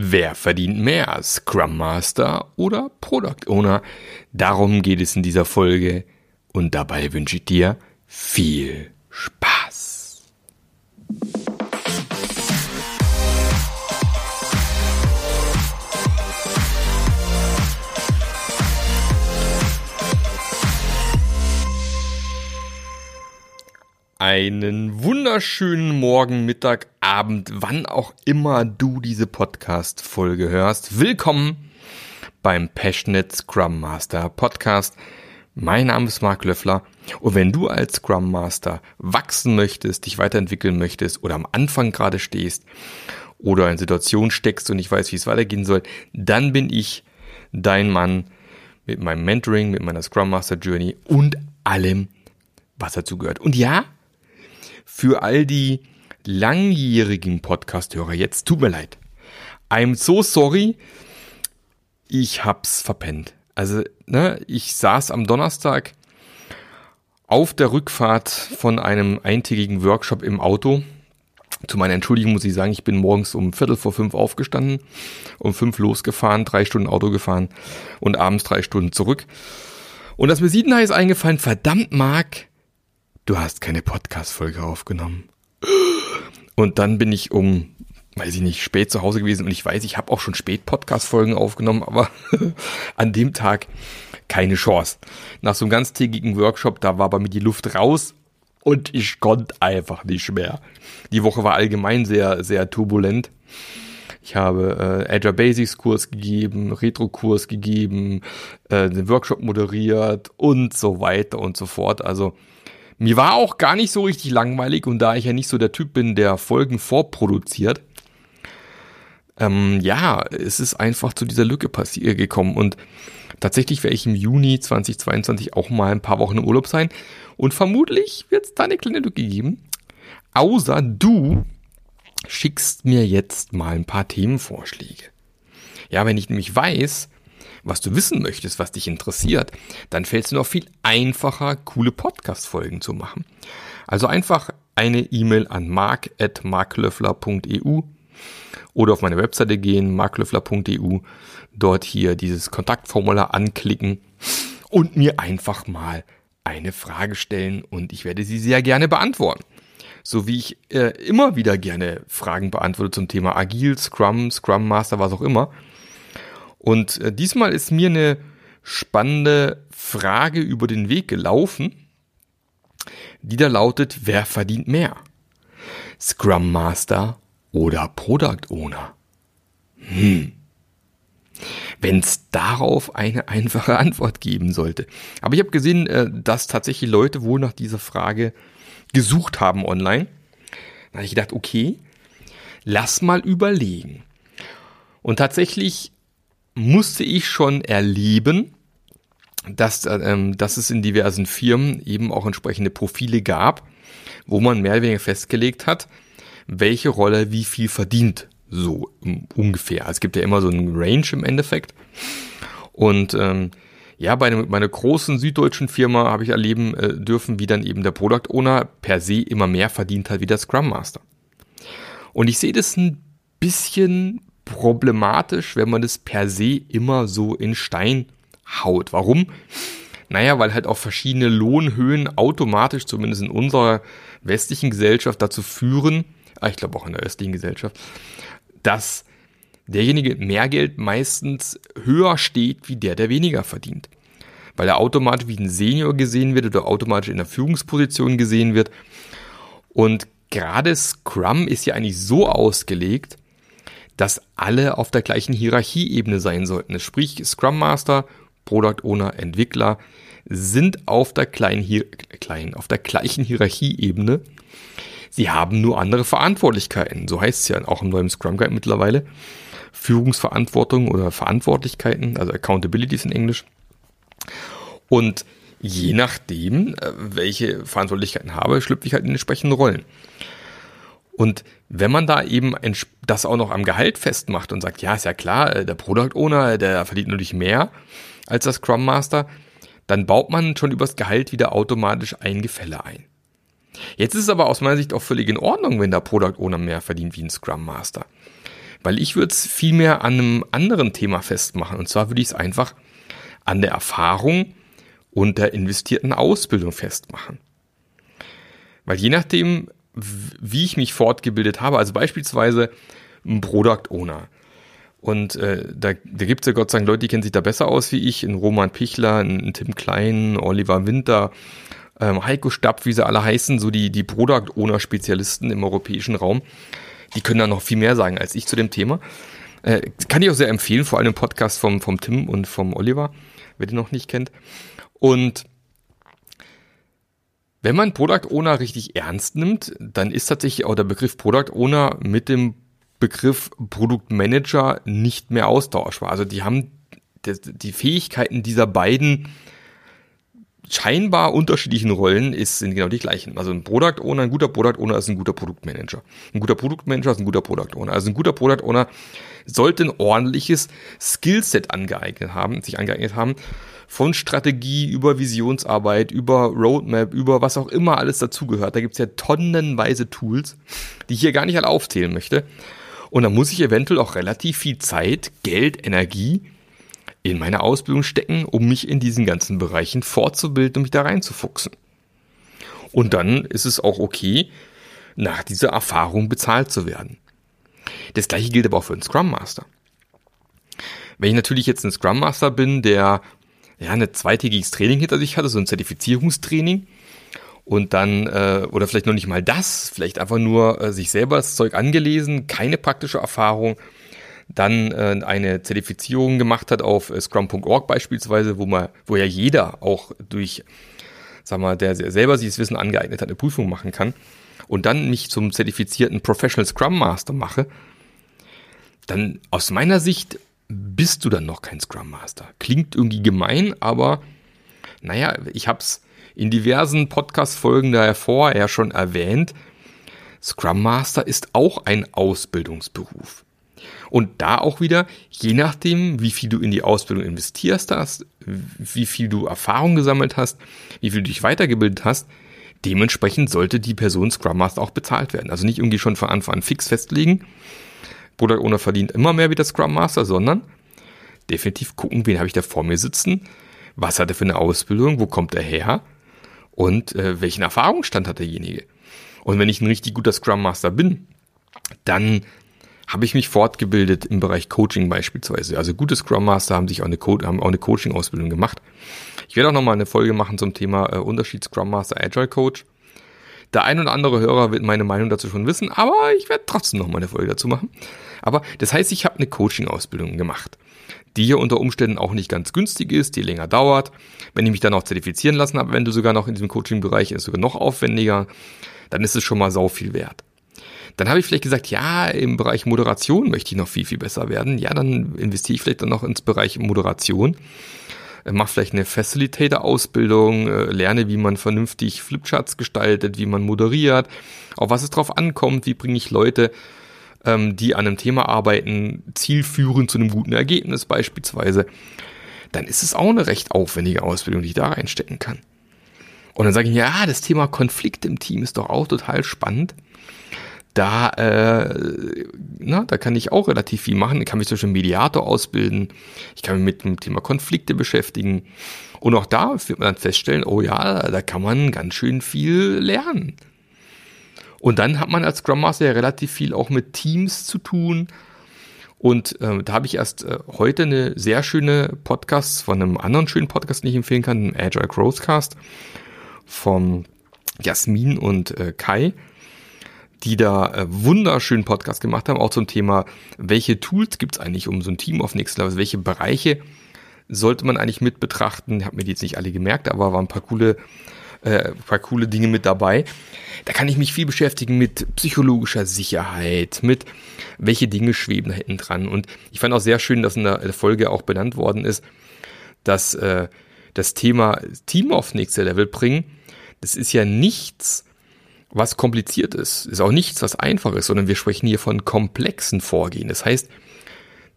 Wer verdient mehr, Scrum Master oder Product Owner? Darum geht es in dieser Folge und dabei wünsche ich dir viel Spaß. Einen wunderschönen Morgen, Mittag, Abend, wann auch immer du diese Podcast-Folge hörst. Willkommen beim Passionate Scrum Master Podcast. Mein Name ist Marc Löffler und wenn du als Scrum Master wachsen möchtest, dich weiterentwickeln möchtest oder am Anfang gerade stehst oder in Situationen steckst und nicht weißt, wie es weitergehen soll, dann bin ich dein Mann mit meinem Mentoring, mit meiner Scrum Master Journey und allem, was dazu gehört. Und ja, für all die langjährigen Podcast-Hörer jetzt, tut mir leid. I'm so sorry. Ich hab's verpennt. Also, ne, ich saß am Donnerstag auf der Rückfahrt von einem eintägigen Workshop im Auto. Zu meiner Entschuldigung muss ich sagen, ich bin morgens um Viertel vor fünf aufgestanden, um fünf losgefahren, drei Stunden Auto gefahren und abends drei Stunden zurück. Und das mir Siedenhai ist eingefallen, verdammt Marc, du hast keine Podcast-Folge aufgenommen. Und dann bin ich um, weiß ich nicht, spät zu Hause gewesen und ich weiß, ich habe auch schon spät Podcast-Folgen aufgenommen, aber an dem Tag keine Chance. Nach so einem ganztägigen Workshop, da war bei mir die Luft raus und ich konnte einfach nicht mehr. Die Woche war allgemein sehr, sehr turbulent. Ich habe äh, Azure Basics Kurs gegeben, Retro Kurs gegeben, äh, den Workshop moderiert und so weiter und so fort. Also mir war auch gar nicht so richtig langweilig und da ich ja nicht so der Typ bin, der Folgen vorproduziert, ähm, ja, es ist einfach zu dieser Lücke passiert gekommen und tatsächlich werde ich im Juni 2022 auch mal ein paar Wochen im Urlaub sein und vermutlich wird es da eine kleine Lücke geben. Außer du schickst mir jetzt mal ein paar Themenvorschläge. Ja, wenn ich nämlich weiß, was du wissen möchtest, was dich interessiert, dann fällt es dir noch viel einfacher, coole Podcast-Folgen zu machen. Also einfach eine E-Mail an mark.marklöffler.eu oder auf meine Webseite gehen, marklöffler.eu, dort hier dieses Kontaktformular anklicken und mir einfach mal eine Frage stellen und ich werde sie sehr gerne beantworten. So wie ich äh, immer wieder gerne Fragen beantworte zum Thema Agil, Scrum, Scrum Master, was auch immer. Und äh, diesmal ist mir eine spannende Frage über den Weg gelaufen, die da lautet, wer verdient mehr? Scrum Master oder Product Owner? Hm. Wenn es darauf eine einfache Antwort geben sollte. Aber ich habe gesehen, äh, dass tatsächlich Leute wohl nach dieser Frage gesucht haben online. Da habe ich gedacht, okay, lass mal überlegen. Und tatsächlich musste ich schon erleben, dass, ähm, dass es in diversen Firmen eben auch entsprechende Profile gab, wo man mehr oder weniger festgelegt hat, welche Rolle wie viel verdient, so ungefähr. Also es gibt ja immer so einen Range im Endeffekt. Und ähm, ja, bei einer, bei einer großen süddeutschen Firma habe ich erleben äh, dürfen, wie dann eben der Product Owner per se immer mehr verdient hat wie der Scrum Master. Und ich sehe das ein bisschen problematisch, wenn man das per se immer so in Stein haut. Warum? Naja, weil halt auch verschiedene Lohnhöhen automatisch, zumindest in unserer westlichen Gesellschaft, dazu führen, ah, ich glaube auch in der östlichen Gesellschaft, dass derjenige mehr Geld meistens höher steht wie der, der weniger verdient. Weil er automatisch wie ein Senior gesehen wird oder automatisch in der Führungsposition gesehen wird. Und gerade Scrum ist ja eigentlich so ausgelegt, dass alle auf der gleichen Hierarchieebene sein sollten. Sprich, Scrum Master, Product Owner, Entwickler sind auf der, kleinen, Hier kleinen, auf der gleichen Hierarchieebene. Sie haben nur andere Verantwortlichkeiten. So heißt es ja auch im neuen Scrum Guide mittlerweile. Führungsverantwortung oder Verantwortlichkeiten, also Accountabilities in Englisch. Und je nachdem, äh, welche Verantwortlichkeiten habe, schlüpfe ich halt in entsprechende Rollen. Und wenn man da eben das auch noch am Gehalt festmacht und sagt, ja, ist ja klar, äh, der Product Owner, der verdient natürlich mehr als der Scrum Master, dann baut man schon übers Gehalt wieder automatisch ein Gefälle ein. Jetzt ist es aber aus meiner Sicht auch völlig in Ordnung, wenn der Product Owner mehr verdient wie ein Scrum Master. Weil ich würde es vielmehr an einem anderen Thema festmachen. Und zwar würde ich es einfach an der Erfahrung und der investierten Ausbildung festmachen. Weil je nachdem, wie ich mich fortgebildet habe, also beispielsweise ein Product Owner. Und äh, da, da gibt es ja Gott sei Dank Leute, die kennen sich da besser aus wie ich, ein Roman Pichler, ein Tim Klein, Oliver Winter, ähm, Heiko Stapp, wie sie alle heißen, so die, die Product Owner Spezialisten im europäischen Raum. Die können da noch viel mehr sagen als ich zu dem Thema. Äh, kann ich auch sehr empfehlen, vor allem im Podcast vom, vom Tim und vom Oliver, wer den noch nicht kennt. Und wenn man Product Owner richtig ernst nimmt, dann ist tatsächlich auch der Begriff Product Owner mit dem Begriff Produktmanager nicht mehr austauschbar. Also die haben die Fähigkeiten dieser beiden scheinbar unterschiedlichen Rollen ist, sind genau die gleichen. Also ein Product Owner, ein guter Product Owner ist ein guter Produktmanager. Ein guter Produktmanager ist ein guter Product Owner. Also ein guter Product Owner sollte ein ordentliches Skillset angeeignet haben, sich angeeignet haben, von Strategie über Visionsarbeit, über Roadmap, über was auch immer alles dazugehört. Da gibt's ja tonnenweise Tools, die ich hier gar nicht alle aufzählen möchte. Und da muss ich eventuell auch relativ viel Zeit, Geld, Energie in meine Ausbildung stecken, um mich in diesen ganzen Bereichen fortzubilden und mich da reinzufuchsen. Und dann ist es auch okay, nach dieser Erfahrung bezahlt zu werden. Das gleiche gilt aber auch für einen Scrum Master. Wenn ich natürlich jetzt ein Scrum Master bin, der ja eine zweitägiges Training hinter sich hatte, so ein Zertifizierungstraining, und dann, äh, oder vielleicht noch nicht mal das, vielleicht einfach nur äh, sich selber das Zeug angelesen, keine praktische Erfahrung, dann äh, eine Zertifizierung gemacht hat auf äh, Scrum.org beispielsweise, wo man, wo ja jeder auch durch, sag mal, der selber sich das Wissen angeeignet hat, eine Prüfung machen kann und dann mich zum zertifizierten Professional Scrum Master mache, dann aus meiner Sicht bist du dann noch kein Scrum Master. Klingt irgendwie gemein, aber naja, ich hab's in diversen Podcast-Folgen daher vorher schon erwähnt. Scrum Master ist auch ein Ausbildungsberuf. Und da auch wieder, je nachdem, wie viel du in die Ausbildung investierst hast, wie viel du Erfahrung gesammelt hast, wie viel du dich weitergebildet hast, dementsprechend sollte die Person Scrum Master auch bezahlt werden. Also nicht irgendwie schon von Anfang an fix festlegen, Product Owner verdient immer mehr wie der Scrum Master, sondern definitiv gucken, wen habe ich da vor mir sitzen, was hat er für eine Ausbildung, wo kommt er her und äh, welchen Erfahrungsstand hat derjenige. Und wenn ich ein richtig guter Scrum Master bin, dann habe ich mich fortgebildet im Bereich Coaching beispielsweise. Also gute Scrum Master haben sich auch eine, Co eine Coaching-Ausbildung gemacht. Ich werde auch nochmal eine Folge machen zum Thema äh, Unterschied Scrum Master Agile Coach. Der ein oder andere Hörer wird meine Meinung dazu schon wissen, aber ich werde trotzdem nochmal eine Folge dazu machen. Aber das heißt, ich habe eine Coaching-Ausbildung gemacht, die hier unter Umständen auch nicht ganz günstig ist, die länger dauert. Wenn ich mich dann auch zertifizieren lassen habe, wenn du sogar noch in diesem Coaching-Bereich ist, sogar noch aufwendiger, dann ist es schon mal sau viel wert. Dann habe ich vielleicht gesagt, ja, im Bereich Moderation möchte ich noch viel, viel besser werden. Ja, dann investiere ich vielleicht dann noch ins Bereich Moderation. Äh, Mach vielleicht eine Facilitator-Ausbildung, äh, lerne, wie man vernünftig Flipcharts gestaltet, wie man moderiert, auf was es drauf ankommt, wie bringe ich Leute, ähm, die an einem Thema arbeiten, zielführend zu einem guten Ergebnis beispielsweise. Dann ist es auch eine recht aufwendige Ausbildung, die ich da reinstecken kann. Und dann sage ich, ja, das Thema Konflikt im Team ist doch auch total spannend da, äh, na, da kann ich auch relativ viel machen. Ich kann mich zum Beispiel Mediator ausbilden. Ich kann mich mit dem Thema Konflikte beschäftigen. Und auch da wird man dann feststellen, oh ja, da kann man ganz schön viel lernen. Und dann hat man als Scrum Master ja relativ viel auch mit Teams zu tun. Und äh, da habe ich erst äh, heute eine sehr schöne Podcast von einem anderen schönen Podcast, den ich empfehlen kann, einem Agile Growthcast von Jasmin und äh, Kai die da äh, wunderschönen Podcast gemacht haben, auch zum Thema, welche Tools gibt's eigentlich, um so ein Team auf Next Level, also welche Bereiche sollte man eigentlich mit betrachten. Ich habe mir die jetzt nicht alle gemerkt, aber waren ein paar coole, äh, paar coole Dinge mit dabei. Da kann ich mich viel beschäftigen mit psychologischer Sicherheit, mit welche Dinge schweben da hinten dran. Und ich fand auch sehr schön, dass in der Folge auch benannt worden ist, dass äh, das Thema Team auf nächste Level bringen, das ist ja nichts, was kompliziert ist. Ist auch nichts, was einfach ist, sondern wir sprechen hier von komplexen Vorgehen. Das heißt,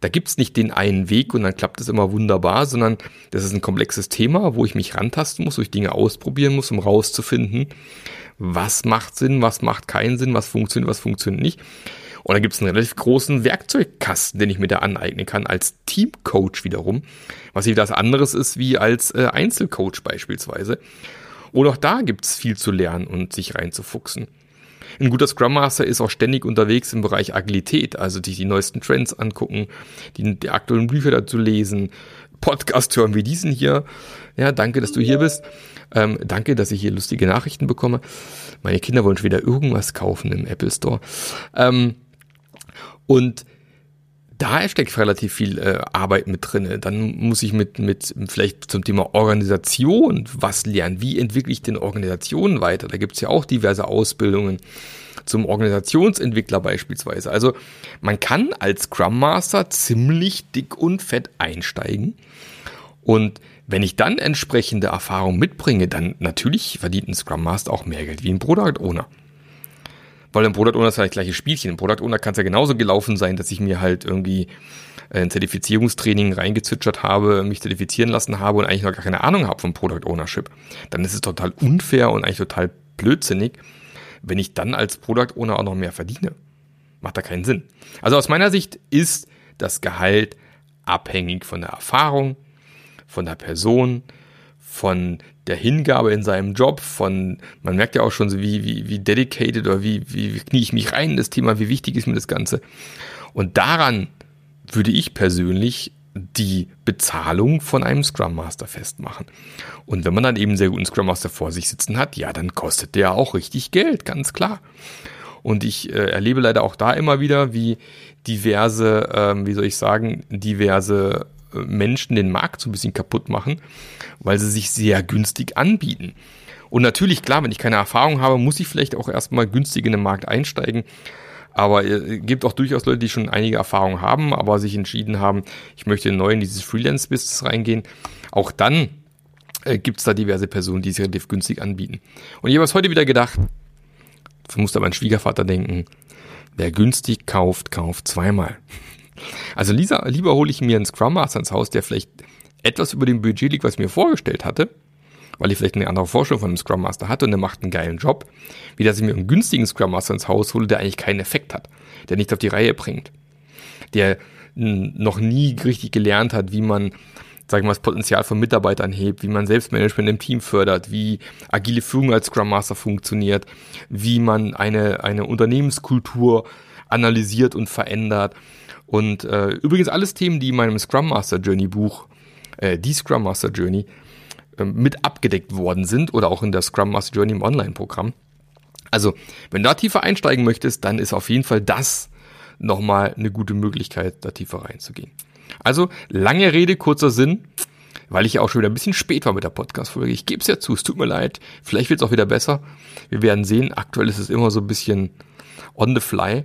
da gibt's nicht den einen Weg und dann klappt es immer wunderbar, sondern das ist ein komplexes Thema, wo ich mich rantasten muss, wo ich Dinge ausprobieren muss, um rauszufinden, was macht Sinn, was macht keinen Sinn, was funktioniert, was funktioniert nicht. Und da gibt es einen relativ großen Werkzeugkasten, den ich mir da aneignen kann, als Teamcoach wiederum, was wieder was anderes ist wie als äh, Einzelcoach beispielsweise. Und auch da gibt es viel zu lernen und sich reinzufuchsen. Ein guter Scrum Master ist auch ständig unterwegs im Bereich Agilität, also sich die neuesten Trends angucken, die, die aktuellen Bücher dazu lesen, Podcast hören wie diesen hier. Ja, danke, dass du hier bist. Ähm, danke, dass ich hier lustige Nachrichten bekomme. Meine Kinder wollen schon wieder irgendwas kaufen im Apple Store. Ähm, und da steckt relativ viel äh, Arbeit mit drin. Dann muss ich mit, mit vielleicht zum Thema Organisation was lernen. Wie entwickle ich denn Organisationen weiter? Da gibt es ja auch diverse Ausbildungen zum Organisationsentwickler beispielsweise. Also man kann als Scrum Master ziemlich dick und fett einsteigen. Und wenn ich dann entsprechende Erfahrung mitbringe, dann natürlich verdient ein Scrum Master auch mehr Geld wie ein Product Owner. Weil ein Product Owner ist ja das gleiche Spielchen. Ein Product Owner kann es ja genauso gelaufen sein, dass ich mir halt irgendwie ein Zertifizierungstraining reingezwitschert habe, mich zertifizieren lassen habe und eigentlich noch gar keine Ahnung habe vom Product Ownership. Dann ist es total unfair und eigentlich total blödsinnig, wenn ich dann als Product Owner auch noch mehr verdiene. Macht da keinen Sinn. Also aus meiner Sicht ist das Gehalt abhängig von der Erfahrung, von der Person, von der Hingabe in seinem Job, von, man merkt ja auch schon so, wie, wie, wie dedicated oder wie, wie, wie knie ich mich rein in das Thema, wie wichtig ist mir das Ganze. Und daran würde ich persönlich die Bezahlung von einem Scrum Master festmachen. Und wenn man dann eben sehr guten Scrum Master vor sich sitzen hat, ja, dann kostet der auch richtig Geld, ganz klar. Und ich äh, erlebe leider auch da immer wieder, wie diverse, ähm, wie soll ich sagen, diverse Menschen den Markt so ein bisschen kaputt machen, weil sie sich sehr günstig anbieten. Und natürlich, klar, wenn ich keine Erfahrung habe, muss ich vielleicht auch erstmal günstig in den Markt einsteigen. Aber es äh, gibt auch durchaus Leute, die schon einige Erfahrungen haben, aber sich entschieden haben, ich möchte neu in dieses Freelance-Business reingehen. Auch dann äh, gibt es da diverse Personen, die sich relativ günstig anbieten. Und ich habe es heute wieder gedacht, das muss da mein Schwiegervater denken, wer günstig kauft, kauft zweimal. Also Lisa, lieber hole ich mir einen Scrum Master ins Haus, der vielleicht etwas über dem Budget liegt, was ich mir vorgestellt hatte, weil ich vielleicht eine andere Vorstellung von einem Scrum Master hatte und der macht einen geilen Job, wie dass ich mir einen günstigen Scrum Master ins Haus hole, der eigentlich keinen Effekt hat, der nichts auf die Reihe bringt, der noch nie richtig gelernt hat, wie man sag ich mal, das Potenzial von Mitarbeitern hebt, wie man Selbstmanagement im Team fördert, wie agile Führung als Scrum Master funktioniert, wie man eine, eine Unternehmenskultur analysiert und verändert, und äh, übrigens alles Themen, die in meinem Scrum Master Journey Buch, äh, die Scrum Master Journey, äh, mit abgedeckt worden sind oder auch in der Scrum Master Journey im Online-Programm. Also, wenn du da tiefer einsteigen möchtest, dann ist auf jeden Fall das nochmal eine gute Möglichkeit, da tiefer reinzugehen. Also, lange Rede, kurzer Sinn, weil ich ja auch schon wieder ein bisschen spät war mit der Podcast-Folge. Ich gebe es ja zu, es tut mir leid. Vielleicht wird es auch wieder besser. Wir werden sehen. Aktuell ist es immer so ein bisschen on the fly.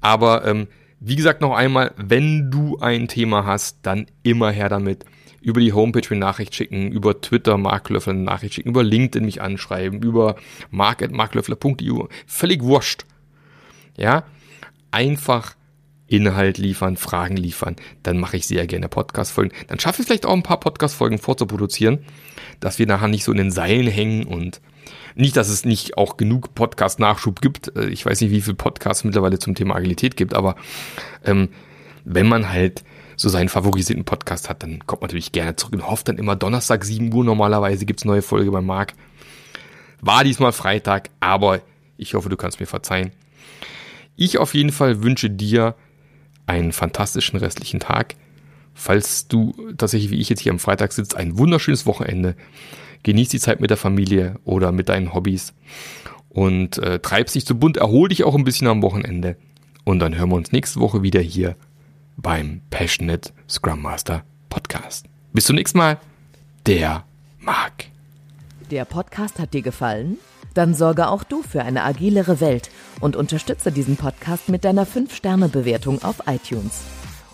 Aber ähm, wie gesagt, noch einmal, wenn du ein Thema hast, dann immer her damit. Über die Homepage eine Nachricht schicken, über Twitter Mark eine Nachricht schicken, über LinkedIn mich anschreiben, über mark.marklöffler.eu. Völlig wurscht. Ja, einfach Inhalt liefern, Fragen liefern, dann mache ich sehr gerne Podcast-Folgen. Dann schaffe ich vielleicht auch ein paar Podcast-Folgen vorzuproduzieren, dass wir nachher nicht so in den Seilen hängen und nicht, dass es nicht auch genug Podcast-Nachschub gibt. Äh, ich weiß nicht, wie viel Podcasts mittlerweile zum Thema Agilität gibt, aber ähm, wenn man halt so seinen favorisierten Podcast hat, dann kommt man natürlich gerne zurück und hofft dann immer Donnerstag 7 Uhr normalerweise gibt's neue Folge bei Marc. War diesmal Freitag, aber ich hoffe, du kannst mir verzeihen. Ich auf jeden Fall wünsche dir einen fantastischen restlichen Tag. Falls du tatsächlich wie ich jetzt hier am Freitag sitzt, ein wunderschönes Wochenende. Genieß die Zeit mit der Familie oder mit deinen Hobbys und äh, treib's nicht zu bunt, erhol dich auch ein bisschen am Wochenende. Und dann hören wir uns nächste Woche wieder hier beim Passionate Scrum Master Podcast. Bis zum nächsten Mal, der Marc. Der Podcast hat dir gefallen? Dann sorge auch du für eine agilere Welt und unterstütze diesen Podcast mit deiner 5-Sterne-Bewertung auf iTunes.